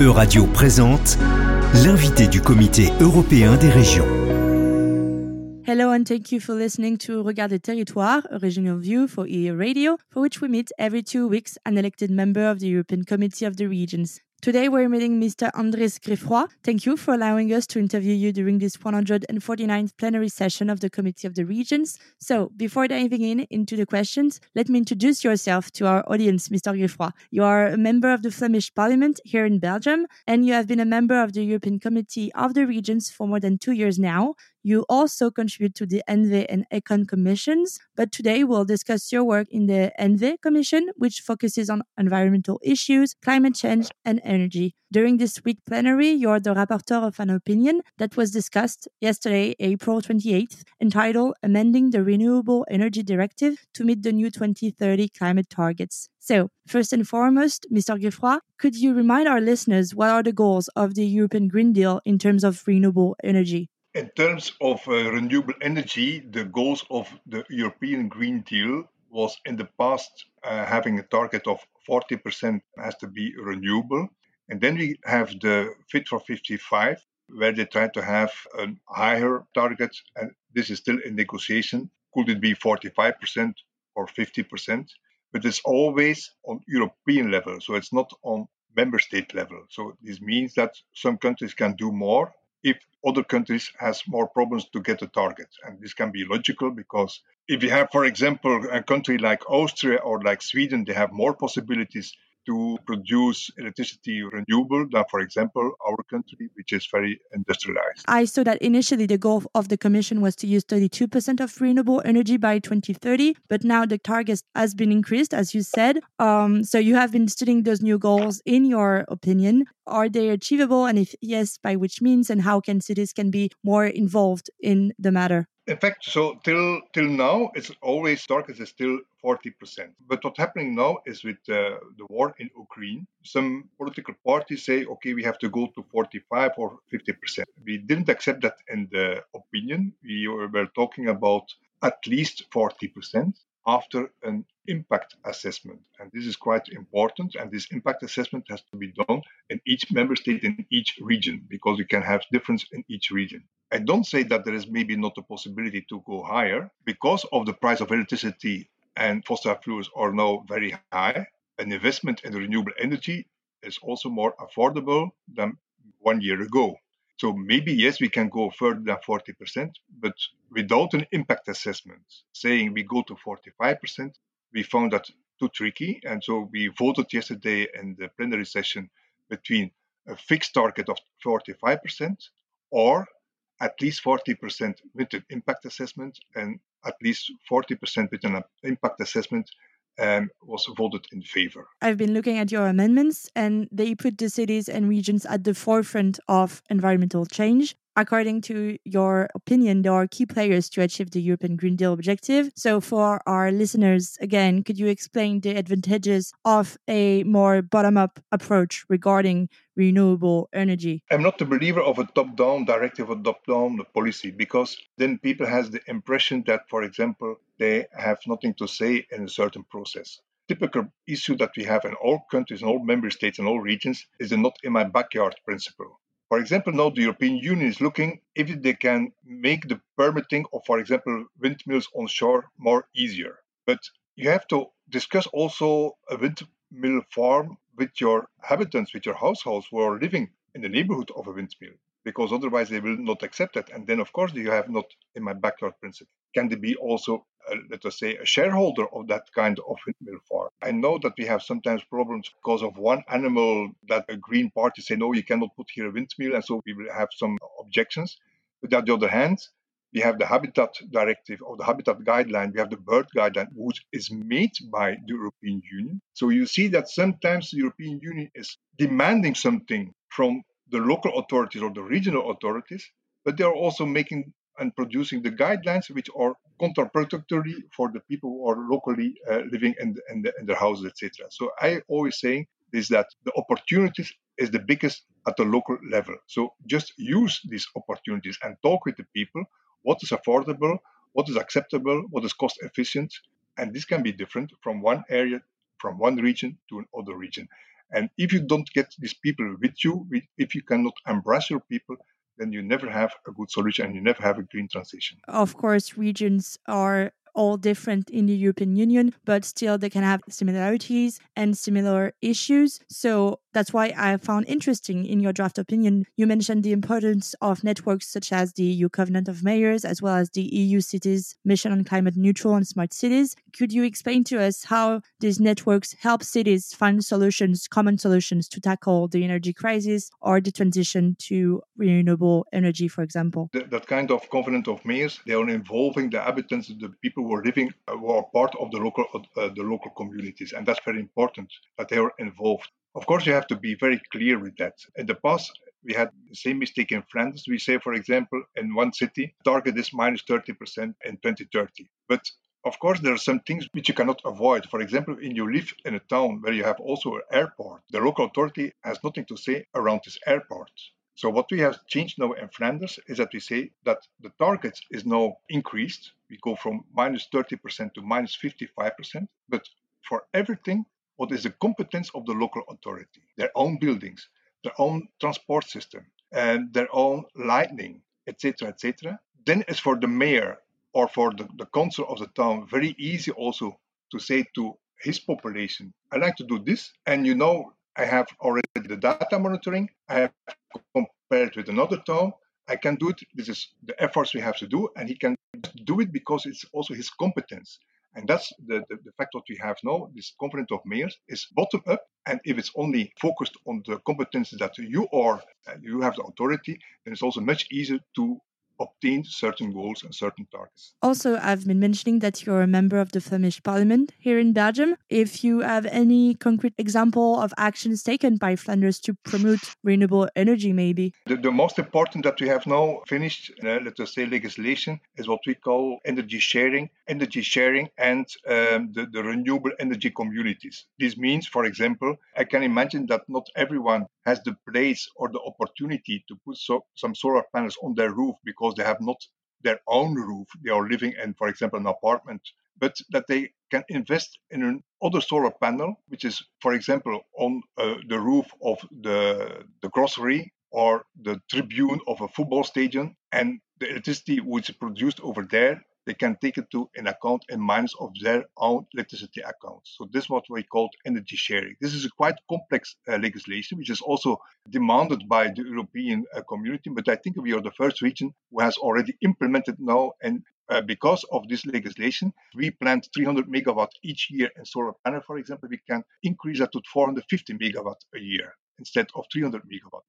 Euradio présente l'invité du Comité européen des régions. Hello and thank you for listening to Regard des Territoires, a regional view for EU Radio, for which we meet every two weeks an elected member of the European Committee of the Regions. Today we're meeting Mr. Andries Gryffroy. Thank you for allowing us to interview you during this 149th plenary session of the Committee of the Regions. So, before diving in into the questions, let me introduce yourself to our audience, Mr. Gryffroy. You are a member of the Flemish Parliament here in Belgium, and you have been a member of the European Committee of the Regions for more than two years now. You also contribute to the ENVE and ECON commissions, but today we'll discuss your work in the ENVE commission, which focuses on environmental issues, climate change, and energy. During this week plenary, you're the rapporteur of an opinion that was discussed yesterday, April 28th, entitled Amending the Renewable Energy Directive to Meet the New 2030 Climate Targets. So, first and foremost, Mr. Gryffroy, could you remind our listeners what are the goals of the European Green Deal in terms of renewable energy? In terms of uh, renewable energy, the goals of the European Green Deal was in the past uh, having a target of 40% has to be renewable. And then we have the Fit for 55, where they try to have a higher target. And this is still in negotiation. Could it be 45% or 50%? But it's always on European level. So it's not on member state level. So this means that some countries can do more if other countries has more problems to get a target. And this can be logical because if you have, for example, a country like Austria or like Sweden, they have more possibilities to produce electricity renewable than, for example, our country, which is very industrialized. I saw that initially the goal of the Commission was to use 32% of renewable energy by 2030, but now the target has been increased, as you said. Um, so you have been studying those new goals. In your opinion, are they achievable? And if yes, by which means? And how can cities can be more involved in the matter? In fact, so till till now, it's always target is still 40%. But what's happening now is with uh, the war in Ukraine, some political parties say, okay, we have to go to 45 or 50%. We didn't accept that in the opinion. We were talking about at least 40% after an impact assessment. And this is quite important. And this impact assessment has to be done in each member state, in each region, because you can have difference in each region. I don't say that there is maybe not a possibility to go higher because of the price of electricity and fossil fuels are now very high. An investment in renewable energy is also more affordable than one year ago. So maybe yes, we can go further than 40%, but without an impact assessment saying we go to 45%, we found that too tricky. And so we voted yesterday in the plenary session between a fixed target of 45% or at least 40% with an impact assessment and at least 40% with an impact assessment um, was voted in favor. I've been looking at your amendments, and they put the cities and regions at the forefront of environmental change according to your opinion, there are key players to achieve the European Green Deal objective. So, for our listeners, again, could you explain the advantages of a more bottom up approach regarding renewable energy? I'm not a believer of a top down directive or top down policy because then people has the impression that, for example, they have nothing to say in a certain process typical issue that we have in all countries, in all member states, and all regions is the not in my backyard principle. For example, now the European Union is looking if they can make the permitting of, for example, windmills on shore more easier. But you have to discuss also a windmill farm with your habitants, with your households who are living in the neighborhood of a windmill, because otherwise they will not accept it. And then, of course, you have not in my backyard principle. Can they be also uh, let us say, a shareholder of that kind of windmill farm. I know that we have sometimes problems because of one animal that a green party say, no, you cannot put here a windmill, and so we will have some objections. But on the other hand, we have the habitat directive or the habitat guideline, we have the bird guideline, which is made by the European Union. So you see that sometimes the European Union is demanding something from the local authorities or the regional authorities, but they are also making and producing the guidelines which are counterproductory for the people who are locally uh, living in, the, in, the, in, their houses, etc. So I always say is that the opportunities is the biggest at the local level. So just use these opportunities and talk with the people. What is affordable? What is acceptable? What is cost efficient? And this can be different from one area, from one region to another region. And if you don't get these people with you, if you cannot embrace your people, then you never have a good solution and you never have a green transition. Of course, regions are all different in the European Union, but still they can have similarities and similar issues. So that's why I found interesting in your draft opinion. You mentioned the importance of networks such as the EU Covenant of Mayors, as well as the EU Cities Mission on Climate Neutral and Smart Cities. Could you explain to us how these networks help cities find solutions, common solutions to tackle the energy crisis or the transition to renewable energy, for example? That, that kind of Covenant of Mayors, they are involving the inhabitants, the people who are living who are part of the local uh, the local communities, and that's very important that they are involved. Of course, you have to be very clear with that. In the past, we had the same mistake in Flanders. We say, for example, in one city, target is minus 30% in 2030. But of course, there are some things which you cannot avoid. For example, when you live in a town where you have also an airport, the local authority has nothing to say around this airport. So what we have changed now in Flanders is that we say that the target is now increased. We go from minus 30% to minus 55%. But for everything, what is the competence of the local authority? Their own buildings, their own transport system, and their own lighting, etc., etc. Then it's for the mayor or for the, the council of the town very easy also to say to his population, I like to do this, and you know I have already the data monitoring. I have compared with another town. I can do it. This is the efforts we have to do, and he can do it because it's also his competence. And that's the, the, the, fact what we have now. This Covenant of Mayors is bottom up. And if it's only focused on the competences that you are, uh, you have the authority, then it's also much easier to obtained certain goals and certain targets. Also, I've been mentioning that you're a member of the Flemish Parliament here in Belgium. If you have any concrete example of actions taken by Flanders to promote renewable energy, maybe. The, the most important that we have now finished, uh, let us say, legislation is what we call energy sharing, energy sharing and um, the, the renewable energy communities. This means, for example, I can imagine that not everyone has the place or the opportunity to put so, some solar panels on their roof because they have not their own roof. They are living in, for example, an apartment, but that they can invest in another solar panel, which is, for example, on uh, the roof of the, the grocery or the tribune of a football stadium, and the electricity which is produced over there they can take it to an account in minus of their own electricity account. So this is what we call energy sharing. This is a quite complex uh, legislation, which is also demanded by the European uh, community. But I think we are the first region who has already implemented now and uh, because of this legislation, we plant 300 megawatt each year in solar panel, for example, we can increase that to 450 megawatt a year instead of 300 megawatt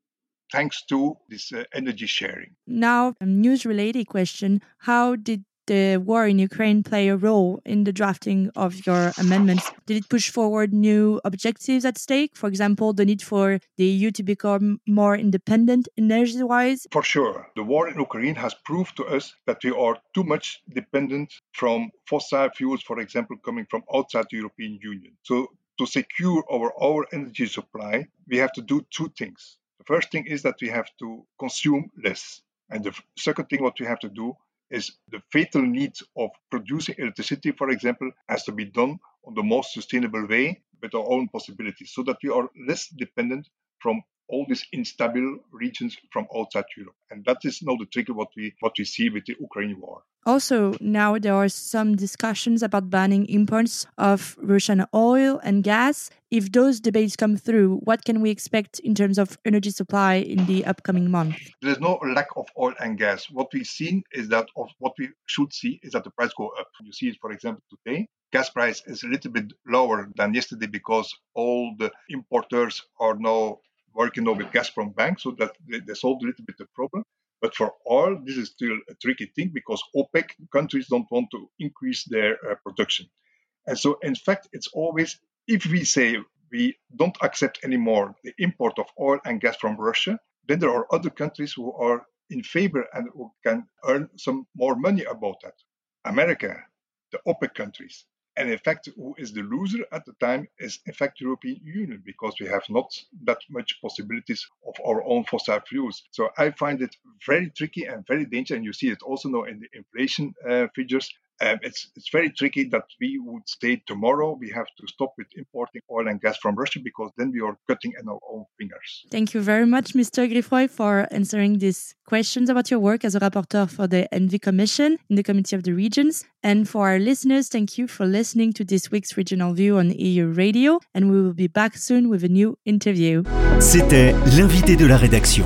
thanks to this uh, energy sharing. Now, a news related question How did the war in Ukraine play a role in the drafting of your amendments? Did it push forward new objectives at stake? For example, the need for the EU to become more independent energy wise? For sure. The war in Ukraine has proved to us that we are too much dependent from fossil fuels, for example, coming from outside the European Union. So, to secure our, our energy supply, we have to do two things. The first thing is that we have to consume less. And the second thing, what we have to do is the fatal need of producing electricity, for example, has to be done on the most sustainable way with our own possibilities so that we are less dependent from all these instable regions from outside Europe. And that is now the trigger what we what we see with the Ukraine war. Also, now there are some discussions about banning imports of Russian oil and gas. If those debates come through, what can we expect in terms of energy supply in the upcoming months? There's no lack of oil and gas. What we've seen is that, of what we should see is that the price go up. You see it, for example, today. Gas price is a little bit lower than yesterday because all the importers are now working now with Gazprom Bank, so that they, they solved a little bit the problem. But for oil, this is still a tricky thing because OPEC countries don't want to increase their uh, production. And so, in fact, it's always if we say we don't accept anymore the import of oil and gas from Russia, then there are other countries who are in favor and who can earn some more money about that. America, the OPEC countries, and in fact, who is the loser at the time is in fact European Union because we have not that much possibilities of our own fossil fuels. So I find it very tricky and very dangerous. And you see it also now in the inflation uh, figures. um, it's it's very tricky that we would say tomorrow we have to stop with importing oil and gas from Russia because then we are cutting in our own fingers. Thank you very much, Mr. Gryffroy, for answering these questions about your work as a rapporteur for the ENVI Commission in the Committee of the Regions. And for our listeners, thank you for listening to this week's Regional View on Euradio. And we will be back soon with a new interview. C'était l'invité de la rédaction.